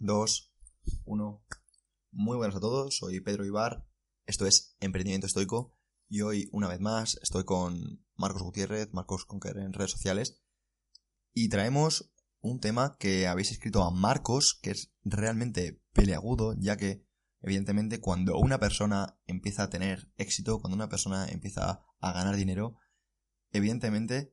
2, 1. Muy buenas a todos, soy Pedro Ibar, esto es Emprendimiento Estoico y hoy una vez más estoy con Marcos Gutiérrez, Marcos Conquer en redes sociales y traemos un tema que habéis escrito a Marcos que es realmente peleagudo ya que evidentemente cuando una persona empieza a tener éxito, cuando una persona empieza a ganar dinero, evidentemente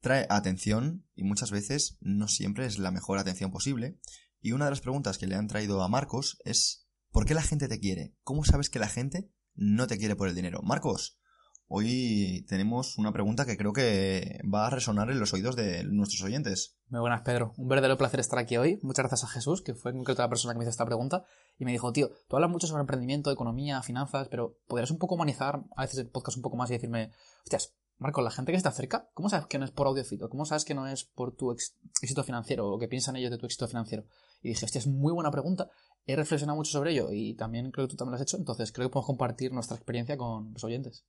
trae atención y muchas veces no siempre es la mejor atención posible. Y una de las preguntas que le han traído a Marcos es ¿por qué la gente te quiere? ¿Cómo sabes que la gente no te quiere por el dinero? Marcos, hoy tenemos una pregunta que creo que va a resonar en los oídos de nuestros oyentes. Muy buenas, Pedro. Un verdadero placer estar aquí hoy. Muchas gracias a Jesús, que fue en concreto la persona que me hizo esta pregunta, y me dijo, tío, tú hablas mucho sobre emprendimiento, economía, finanzas, pero ¿podrías un poco humanizar a veces el podcast un poco más y decirme, hostias, Marco, la gente que está cerca, ¿cómo sabes que no es por audiofito? ¿Cómo sabes que no es por tu éxito financiero o que piensan ellos de tu éxito financiero? Y dije, hostia, es muy buena pregunta. He reflexionado mucho sobre ello y también creo que tú también lo has hecho, entonces creo que podemos compartir nuestra experiencia con los oyentes.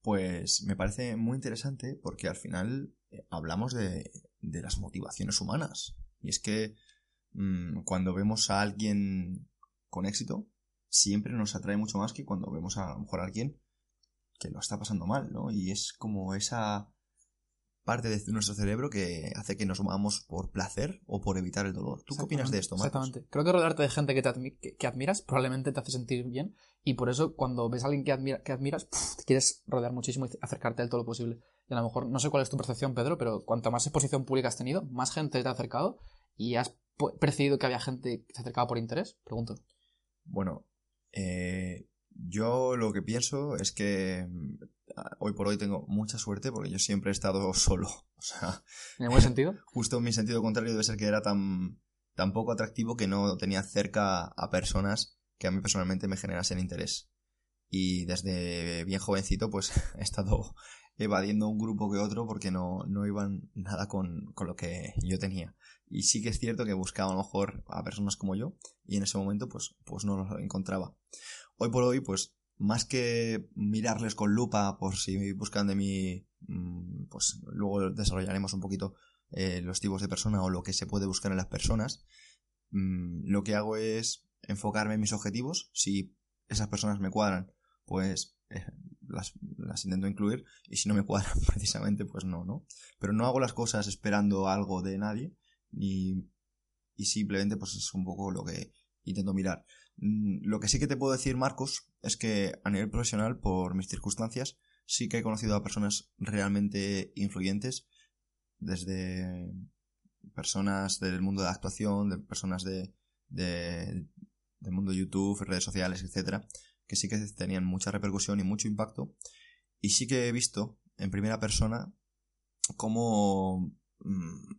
Pues me parece muy interesante porque al final eh, hablamos de, de, las motivaciones humanas. Y es que mmm, cuando vemos a alguien con éxito, siempre nos atrae mucho más que cuando vemos a, a lo mejor a alguien que lo está pasando mal, ¿no? Y es como esa parte de nuestro cerebro que hace que nos movamos por placer o por evitar el dolor. ¿Tú qué opinas de esto, Marcos? Exactamente. Creo que rodearte de gente que, te admi que, que, admiras probablemente te hace sentir bien y por eso cuando ves a alguien que, admira, que admiras, pff, te quieres rodear muchísimo y acercarte a él todo lo posible. Y a lo mejor, no sé cuál es tu percepción, Pedro, pero cuanto más exposición pública has tenido, más gente te ha acercado y has percibido que había gente que se acercaba por interés, pregunto. Bueno, eh, yo lo que pienso es que hoy por hoy tengo mucha suerte porque yo siempre he estado solo. O sea, ¿En buen sentido? Justo en mi sentido contrario debe ser que era tan, tan poco atractivo que no tenía cerca a personas que a mí personalmente me generasen interés. Y desde bien jovencito pues he estado evadiendo un grupo que otro porque no, no iban nada con, con lo que yo tenía. Y sí que es cierto que buscaba a lo mejor a personas como yo y en ese momento pues, pues no los encontraba hoy por hoy, pues más que mirarles con lupa por si buscan de mí, pues luego desarrollaremos un poquito eh, los tipos de persona o lo que se puede buscar en las personas. Mm, lo que hago es enfocarme en mis objetivos. Si esas personas me cuadran, pues eh, las, las, intento incluir. Y si no me cuadran, precisamente, pues no, ¿no? Pero no hago las cosas esperando algo de nadie. Y, y simplemente, pues es un poco lo que intento mirar. Mm, lo que sí que te puedo decir, Marcos, es que a nivel profesional, por mis circunstancias, sí que he conocido a personas realmente influyentes, desde personas del mundo de la actuación, de personas de, de, del mundo de YouTube, redes sociales, etcétera, que sí que tenían mucha repercusión y mucho impacto. Y sí que he visto en primera persona cómo mmm,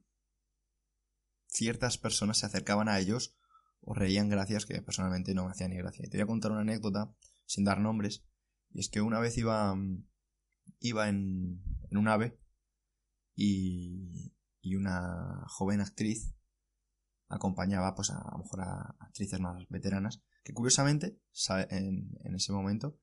ciertas personas se acercaban a ellos o reían gracias que personalmente no me hacían ni gracia. Y te voy a contar una anécdota sin dar nombres. Y es que una vez iba, iba en, en un ave y, y una joven actriz acompañaba pues a, a lo mejor a actrices más veteranas que curiosamente en, en ese momento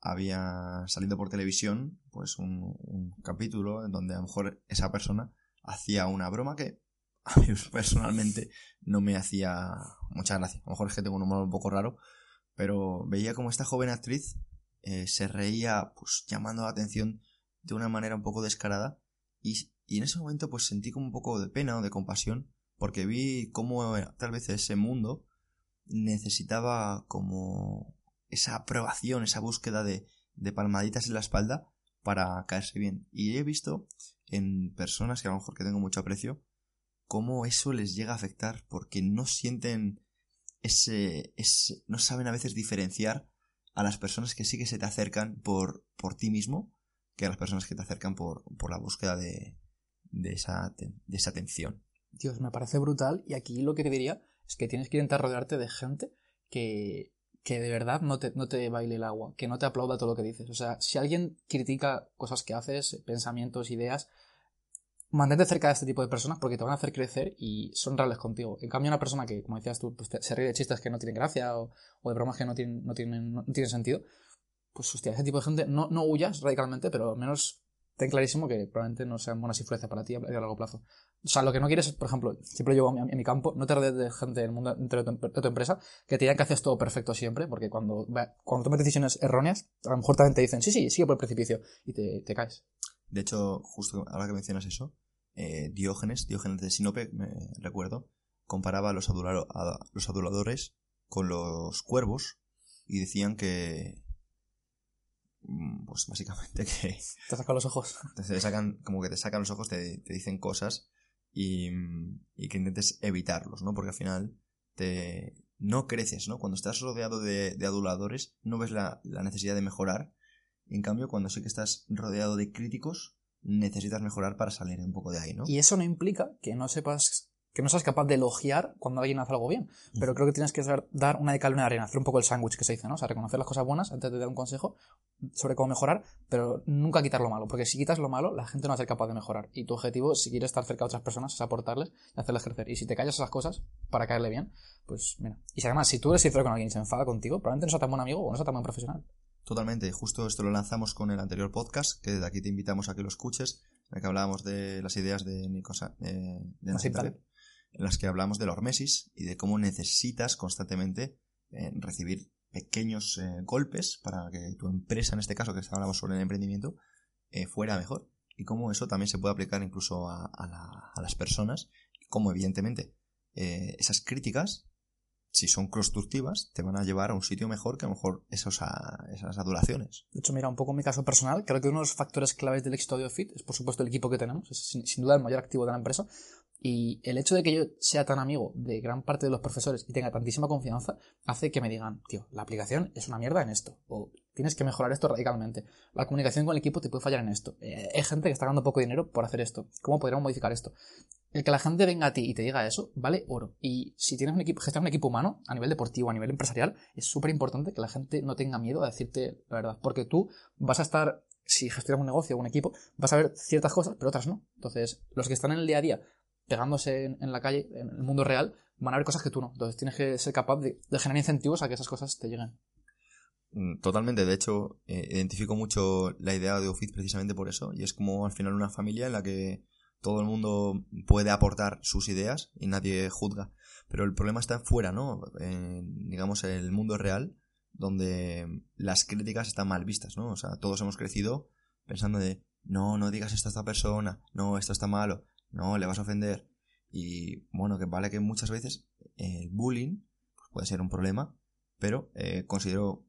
había salido por televisión pues un, un capítulo en donde a lo mejor esa persona hacía una broma que a mí personalmente no me hacía mucha gracia. A lo mejor es que tengo un humor un poco raro, pero veía como esta joven actriz eh, se reía, pues llamando la atención de una manera un poco descarada, y, y, en ese momento pues sentí como un poco de pena o de compasión, porque vi cómo eh, tal vez ese mundo necesitaba como esa aprobación, esa búsqueda de, de palmaditas en la espalda para caerse bien. Y he visto en personas que a lo mejor que tengo mucho aprecio, cómo eso les llega a afectar porque no sienten ese, ese, no saben a veces diferenciar a las personas que sí que se te acercan por, por ti mismo que a las personas que te acercan por, por la búsqueda de, de, esa, de esa atención. Dios, me parece brutal. Y aquí lo que te diría es que tienes que intentar rodearte de gente que, que de verdad no te, no te baile el agua, que no te aplauda todo lo que dices. O sea, si alguien critica cosas que haces, pensamientos, ideas, mantente cerca de este tipo de personas porque te van a hacer crecer y son reales contigo. En cambio, una persona que, como decías tú, pues se ríe de chistes que no tienen gracia o, de bromas que no tienen, no tienen, no tienen sentido, pues hostia, ese tipo de gente no, no huyas radicalmente, pero al menos ten clarísimo que probablemente no sean buenas influencias para ti a largo plazo. O sea, lo que no quieres es, por ejemplo, siempre llevo en mi campo, no te rodees de gente del mundo dentro de tu, empresa que te digan que haces todo perfecto siempre, porque cuando, cuando tomas decisiones erróneas, a lo mejor también te dicen, sí, sí, sigue por el precipicio, y te, te caes. De hecho, justo ahora que mencionas eso, eh, Diógenes, Diógenes de Sinope, me recuerdo, comparaba a los, a los aduladores con los cuervos y decían que, mm, pues básicamente que... Te sacan los ojos. Te sacan, como que te sacan los ojos, te, dicen cosas y, y, que intentes evitarlos, ¿no? Porque al final te, no creces, ¿no? Cuando estás rodeado de, de aduladores no ves la, la, necesidad de mejorar. En cambio, cuando sí que estás rodeado de críticos, necesitas mejorar para salir un poco de ahí, ¿no? Y eso no implica que no sepas que no seas capaz de elogiar cuando alguien hace algo bien. Pero creo que tienes que dar una de cal y una de arena, hacer un poco el sándwich que se dice, ¿no? O sea, reconocer las cosas buenas antes de dar un consejo sobre cómo mejorar, pero nunca quitar lo malo. Porque si quitas lo malo, la gente no va a ser capaz de mejorar. Y tu objetivo, si quieres estar cerca de otras personas, es aportarles y hacerles crecer. Y si te callas esas cosas para caerle bien, pues mira. Y si además, si tú eres sincero con alguien y se enfada contigo, probablemente no sea tan buen amigo o no sea tan buen profesional. Totalmente. Justo esto lo lanzamos con el anterior podcast, que desde aquí te invitamos a que lo escuches en el que hablábamos de las ideas de Nicosa, de en las que hablamos de la hormesis y de cómo necesitas constantemente eh, recibir pequeños eh, golpes para que tu empresa, en este caso que hablamos sobre el emprendimiento, eh, fuera mejor. Y cómo eso también se puede aplicar incluso a, a las personas. Y cómo, evidentemente, esas críticas si son constructivas, te van a llevar a un sitio mejor que a lo mejor esos esas adulaciones. De hecho, mira, un poco mi caso personal, creo que uno de los factores claves del éxito de OFIT es, por supuesto, el equipo que tenemos, es sin, duda el mayor activo de la empresa. Y el hecho de que yo sea tan amigo de gran parte de los profesores y tenga tantísima confianza hace que me digan, tío, la aplicación es una mierda en esto, o tienes que mejorar esto radicalmente. La comunicación con el equipo te puede fallar en esto. Eh, hay gente que está ganando poco dinero por hacer esto. ¿Cómo podríamos modificar esto? El que la gente venga a ti y te diga eso, vale oro. Y si tienes un equipo, gestionas un equipo humano, a nivel deportivo, a nivel empresarial, es súper importante que la gente no tenga miedo a decirte la verdad. Porque tú vas a estar, si gestionas un negocio o un equipo, vas a ver ciertas cosas, pero otras no. Entonces, los que están en el día a día, pegándose en, la calle, en el mundo real, van a ver cosas que tú no. Entonces, tienes que ser capaz de, generar incentivos a que esas cosas te lleguen. Mm, totalmente, de hecho, eh, identifico mucho la idea de Office precisamente por eso, y es como al final una familia en la que todo el mundo puede aportar sus ideas y nadie juzga. Pero el problema está fuera, ¿no? En, digamos, el mundo real, donde las críticas están mal vistas, ¿no? O sea, todos hemos crecido pensando de, no, no digas esto a esta persona, no, esto está malo, no, le vas a ofender. Y bueno, que vale que muchas veces el bullying pues, puede ser un problema, pero eh, considero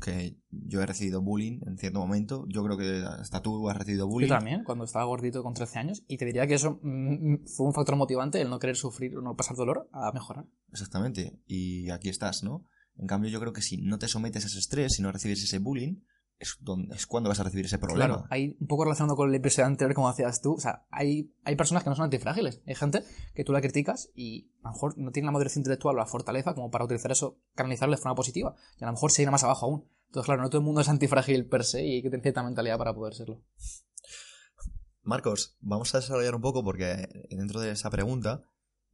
que yo he recibido bullying en cierto momento. Yo creo que hasta tú has recibido bullying. Yo también, cuando estaba gordito con 13 años. Y te diría que eso mm, mm, fue un factor motivante, el no querer sufrir o no pasar dolor, a mejorar. Exactamente. Y aquí estás, ¿no? En cambio, yo creo que si no te sometes a ese estrés, si no recibes ese bullying, es, donde, es cuando vas a recibir ese problema. Claro, hay un poco relacionado con el episodio anterior, como hacías tú. O sea, hay, hay personas que no son antifrágiles. Hay gente que tú la criticas y a lo mejor no tiene la madurez intelectual o la fortaleza como para utilizar eso, canalizarlo de forma positiva. Y a lo mejor se irá más abajo aún. Entonces, claro, no todo el mundo es antifrágil per se y hay que tener cierta mentalidad para poder serlo. Marcos, vamos a desarrollar un poco porque dentro de esa pregunta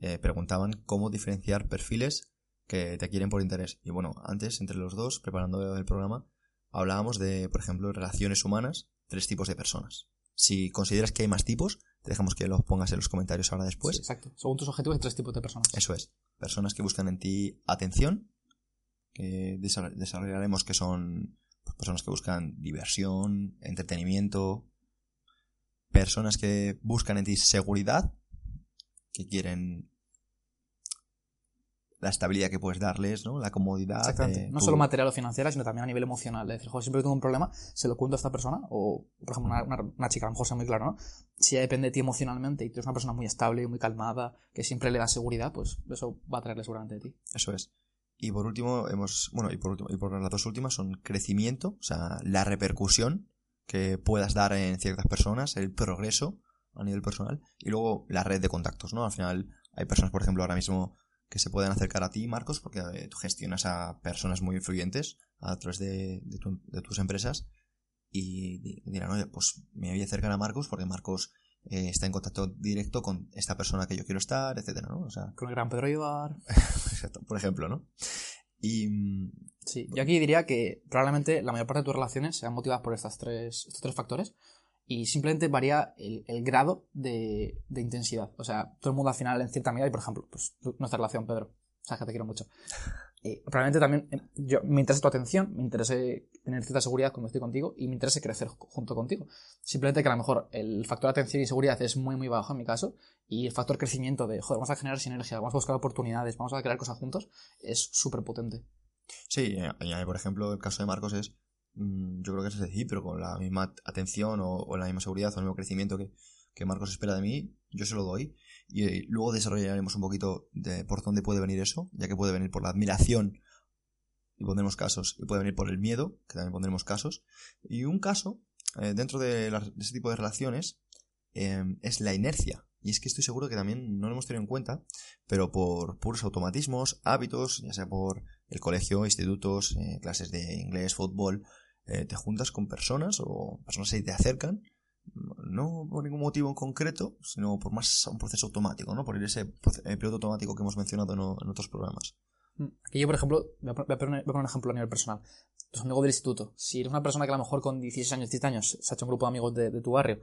eh, preguntaban cómo diferenciar perfiles que te quieren por interés. Y bueno, antes, entre los dos, preparando el programa, hablábamos de, por ejemplo, relaciones humanas, tres tipos de personas. Si consideras que hay más tipos, te dejamos que los pongas en los comentarios ahora después. exacto. Según tus objetivos, hay tres tipos de personas. Eso es. Personas que buscan en ti atención, que desarrollaremos que son pues, personas que buscan diversión, entretenimiento, personas que buscan en ti seguridad, que quieren la estabilidad que puedes darles, ¿no? La comodidad. Exactamente. no solo material o financiera, sino también a nivel emocional. Es decir, joder, siempre tengo un problema, se lo cuento a esta persona, o, por ejemplo, una, chica, a lo mejor sea muy claro, ¿no? Si ella depende de ti emocionalmente y tú eres una persona muy estable, muy calmada, que siempre le da seguridad, pues eso va a traerle seguramente de ti. Eso es. Y por último, hemos, bueno, y por último, y por las dos últimas son crecimiento, o sea, la repercusión que puedas dar en ciertas personas, el progreso, a nivel personal. Y luego la red de contactos, ¿no? Al final hay personas, por ejemplo, ahora mismo que se pueden acercar a ti, Marcos, porque eh, tú gestionas a personas muy influyentes a través de, tus empresas y dirán, oye, pues me voy a acercar a Marcos porque Marcos eh, está en contacto directo con esta persona que yo quiero estar, etcétera, ¿no? O sea, con el gran Pedro Ibar. Exacto, por ejemplo, ¿no? Y... Mm, sí, yo aquí diría que probablemente la mayor parte de tus relaciones sean motivadas por estas tres, estos tres factores y simplemente varía el, grado de, de, intensidad. O sea, todo el mundo al final en cierta medida, y por ejemplo, pues nuestra relación, Pedro, sabes que te quiero mucho. Eh, probablemente también eh, yo, me interesa tu atención, me interesa tener cierta seguridad cuando estoy contigo y me interesa crecer junto contigo. Simplemente que a lo mejor el factor de atención y seguridad es muy, muy bajo en mi caso y el factor crecimiento de, joder, vamos a generar sinergia, vamos a buscar oportunidades, vamos a crear cosas juntos, es súper potente. Sí, y, por ejemplo, el caso de Marcos es, yo creo que es pero con la misma atención o, la misma seguridad o el mismo crecimiento que, que Marcos espera de mí, yo se lo doy y luego desarrollaremos un poquito de por dónde puede venir eso, ya que puede venir por la admiración y pondremos casos, y puede venir por el miedo, que también pondremos casos. Y un caso, eh, dentro de, ese tipo de relaciones, em, es la inercia. Y es que estoy seguro que también no lo hemos tenido en cuenta, pero por puros automatismos, hábitos, ya sea por el colegio, institutos, eh, clases de inglés, fútbol, eh, te juntas con personas o personas se te acercan no por ningún motivo en concreto, sino por más un proceso automático, ¿no? Por ese piloto automático que hemos mencionado en, otros programas. Mm, aquí yo, por ejemplo, voy a, poner, un ejemplo a nivel personal. Tus amigos del instituto. Si eres una persona que a lo mejor con 16 años, 17 años, se ha hecho un grupo de amigos de tu barrio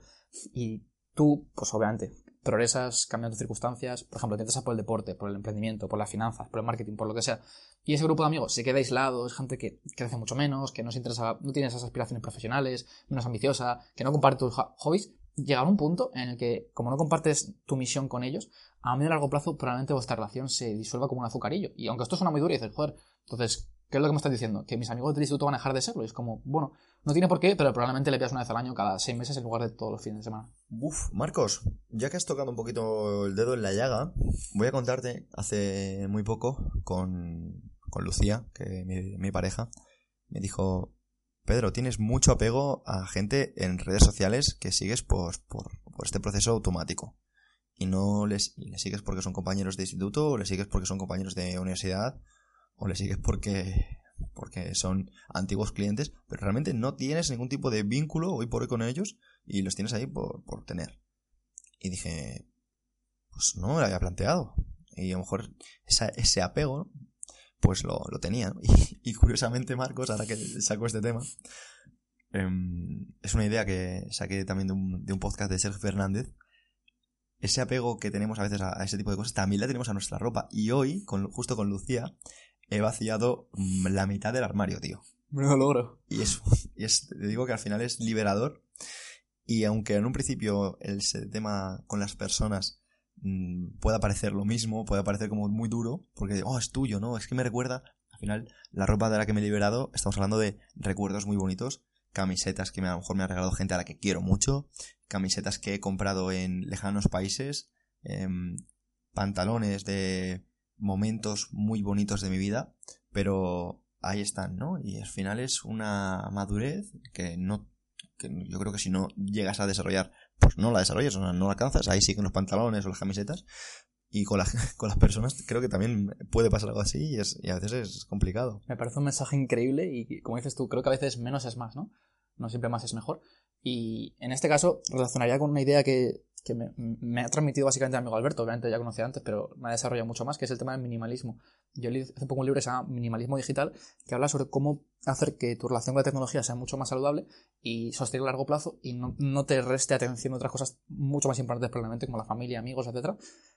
y tú, pues obviamente, progresas cambiando circunstancias, por ejemplo, te interesas por el deporte, por el emprendimiento, por las finanzas, por el marketing, por lo que sea, y ese grupo de amigos se queda aislado, es gente que crece mucho menos, que no se interesa, no tiene esas aspiraciones profesionales, menos ambiciosa, que no comparte tus hobbies, llega a un punto en el que, como no compartes tu misión con ellos, a medio y largo plazo probablemente vuestra relación se disuelva como un azucarillo. Y aunque esto suena muy duro y dices, joder, entonces, ¿qué es lo que me estás diciendo? Que mis amigos del instituto van a dejar de serlo. Y es como, bueno, no tiene por qué, pero probablemente le veas una vez al año cada seis meses en lugar de todos los fines de semana. Uf, Marcos, ya que has tocado un poquito el dedo en la llaga, voy a contarte hace muy poco con, con Lucía, que mi, mi pareja, me dijo, Pedro, tienes mucho apego a gente en redes sociales que sigues por, por, por este proceso automático. Y no les, les sigues porque son compañeros de instituto, o les sigues porque son compañeros de universidad, o les sigues porque porque son antiguos clientes, pero realmente no tienes ningún tipo de vínculo hoy por hoy con ellos y los tienes ahí por, por tener. Y dije, pues no me lo había planteado. Y a lo mejor ese apego, pues lo, lo tenía. Y, curiosamente, Marcos, ahora que saco este tema, em, es una idea que saqué también de un, de un podcast de Sergio Fernández. Ese apego que tenemos a veces a, ese tipo de cosas, también la tenemos a nuestra ropa. Y hoy, justo con Lucía, he vaciado mm, la mitad del armario, tío. Me lo logro. Y eso, y es, te digo que al final es liberador. Y aunque en un principio el tema con las personas mm, pueda parecer lo mismo, pueda parecer como muy duro, porque, oh, es tuyo, ¿no? Es que me recuerda, al final, la ropa de la que me he liberado, estamos hablando de recuerdos muy bonitos, camisetas que a lo mejor me ha regalado gente a la que quiero mucho, camisetas que he comprado en lejanos países, em, pantalones de momentos muy bonitos de mi vida, pero ahí están, ¿no? Y al final es una madurez que no que yo creo que si no llegas a desarrollar, pues no la desarrollas, no la alcanzas, ahí siguen los pantalones o las camisetas, y con, con las personas creo que también puede pasar algo así y, es, y a veces es complicado. Me parece un mensaje increíble y como dices tú, creo que a veces menos es más, ¿no? No siempre más es mejor. Y en este caso relacionaría con una idea que que me, ha transmitido básicamente mi amigo Alberto, obviamente ya conocía antes, pero me ha desarrollado mucho más, que es el tema del minimalismo. Yo leí hace poco un libro que se llama Minimalismo Digital, que habla sobre cómo hacer que tu relación con la tecnología sea mucho más saludable y sostenible a largo plazo y no, no te reste atención a otras cosas mucho más importantes probablemente, como la familia, amigos, etcétera.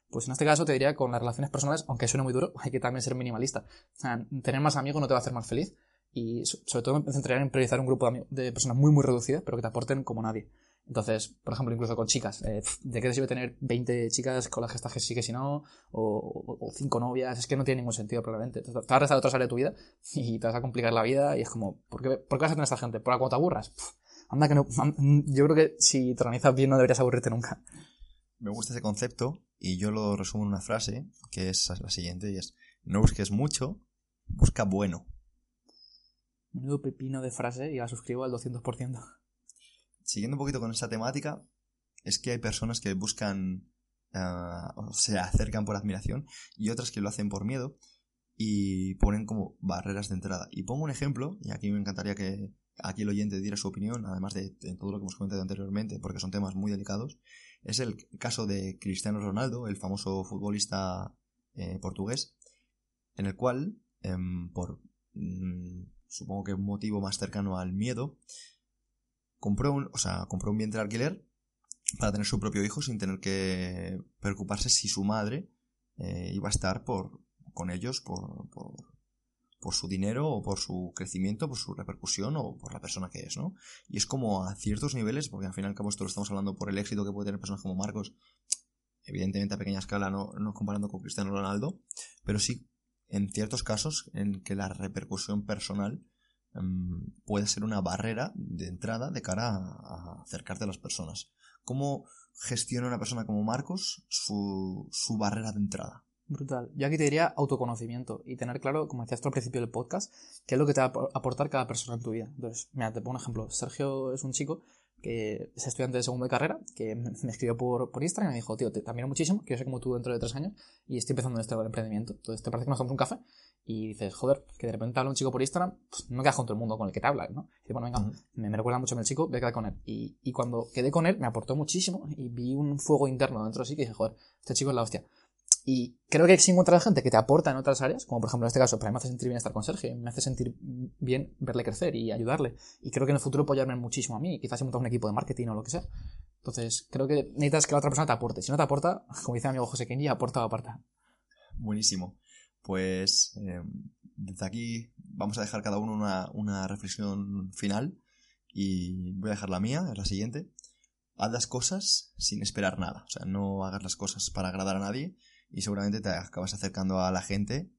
Pues en este caso te diría con las relaciones personales, aunque suene muy duro, hay que también ser minimalista. O sea, tener más amigos no te va a hacer más feliz y sobre todo me centraría en priorizar un grupo de, personas muy muy reducidas, pero que te aporten como nadie. Entonces, por ejemplo, incluso con chicas, eh, ¿de qué te sirve tener 20 chicas con las que estás que sí que si no? O, o, 5 novias, es que no tiene ningún sentido probablemente. Te, vas a restar otra área de tu vida y te vas a complicar la vida y es como, ¿por qué, ¿por qué vas a tener esta gente? ¿Por cuota te aburras? anda que no, yo creo que si te organizas bien no deberías aburrirte nunca. Me gusta ese concepto y yo lo resumo en una frase que es la siguiente y es, no busques mucho, busca bueno. Menudo pepino de frase y la suscribo al 200% siguiendo un poquito con esa temática, es que hay personas que buscan, ah, o se acercan por admiración y otras que lo hacen por miedo y ponen como barreras de entrada. Y pongo un ejemplo, y aquí me encantaría que aquí el oyente diera su opinión, además de, todo lo que hemos comentado anteriormente, porque son temas muy delicados, es el caso de Cristiano Ronaldo, el famoso futbolista eh, portugués, en el cual, em, por mm, supongo que un motivo más cercano al miedo, compró un, o sea, compró un de alquiler para tener su propio hijo sin tener que preocuparse si su madre eh, iba a estar por, con ellos por, por, por, su dinero o por su crecimiento, por su repercusión o por la persona que es, ¿no? Y es como a ciertos niveles, porque al fin y al cabo esto lo estamos hablando por el éxito que puede tener personas como Marcos, evidentemente a pequeña escala, no, no comparando con Cristiano Ronaldo, pero sí en ciertos casos en que la repercusión personal em, puede ser una barrera de entrada de cara a, acercarte a las personas. ¿Cómo gestiona una persona como Marcos su, su barrera de entrada? Brutal. Yo aquí te diría autoconocimiento y tener claro, como decías tú al principio del podcast, qué es lo que te va a aportar cada persona en tu vida. Entonces, mira, te pongo un ejemplo. Sergio es un chico que es estudiante de segundo de carrera, que me escribió por, por Instagram y me dijo, tío, te, admiro muchísimo, quiero ser como tú dentro de tres años y estoy empezando en este emprendimiento. Entonces, ¿te parece que nos tomamos un café? Y dices, joder, que de repente habla un chico por Instagram, pues no quedas con todo el mundo con el que te habla, ¿no? Y bueno, venga, me, recuerda mucho a el chico, voy a quedar con él. Y, y cuando quedé con él, me aportó muchísimo y vi un fuego interno dentro de sí que dije, joder, este chico es la hostia. Y creo que si encuentras gente que te aporta en otras áreas, como por ejemplo en este caso, para mí me hace sentir bien estar con Sergio, me hace sentir bien verle crecer y ayudarle. Y creo que en el futuro ayudarme muchísimo a mí, quizás si montas un equipo de marketing o lo que sea. Entonces, creo que necesitas que la otra persona te aporte. Si no te aporta, como dice mi amigo José Kenji, aporta o aparta. Buenísimo. Pues eh, desde aquí vamos a dejar cada uno una, una reflexión final y voy a dejar la mía, es la siguiente. Haz las cosas sin esperar nada. O sea, no hagas las cosas para agradar a nadie, y seguramente te acabas acercando a la gente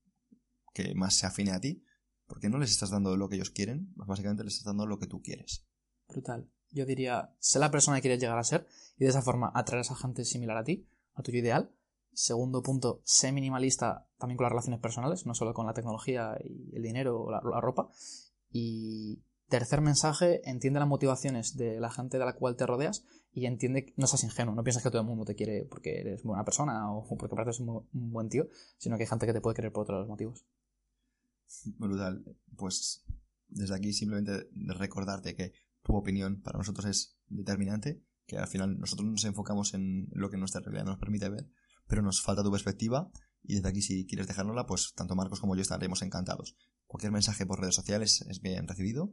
que más se afine a ti, porque no les estás dando lo que ellos quieren, básicamente les estás dando lo que tú quieres. Brutal. Yo diría, sé la persona que quieres llegar a ser y de esa forma atraer a gente similar a ti, a tuyo ideal. Segundo punto, sé minimalista también con las relaciones personales, no solo con la tecnología y el dinero o la, la ropa. Y Tercer mensaje, entiende las motivaciones de la gente de la cual te rodeas y entiende, no seas ingenuo, no piensas que todo el mundo te quiere porque eres buena persona o porque pareces un, buen tío, sino que hay gente que te puede querer por otros motivos. Brutal. Pues desde aquí simplemente recordarte que tu opinión para nosotros es determinante, que al final nosotros nos enfocamos en lo que nuestra realidad nos permite ver, pero nos falta tu perspectiva y desde aquí si quieres dejárnosla, pues tanto Marcos como yo estaremos encantados. Cualquier mensaje por redes sociales es bien recibido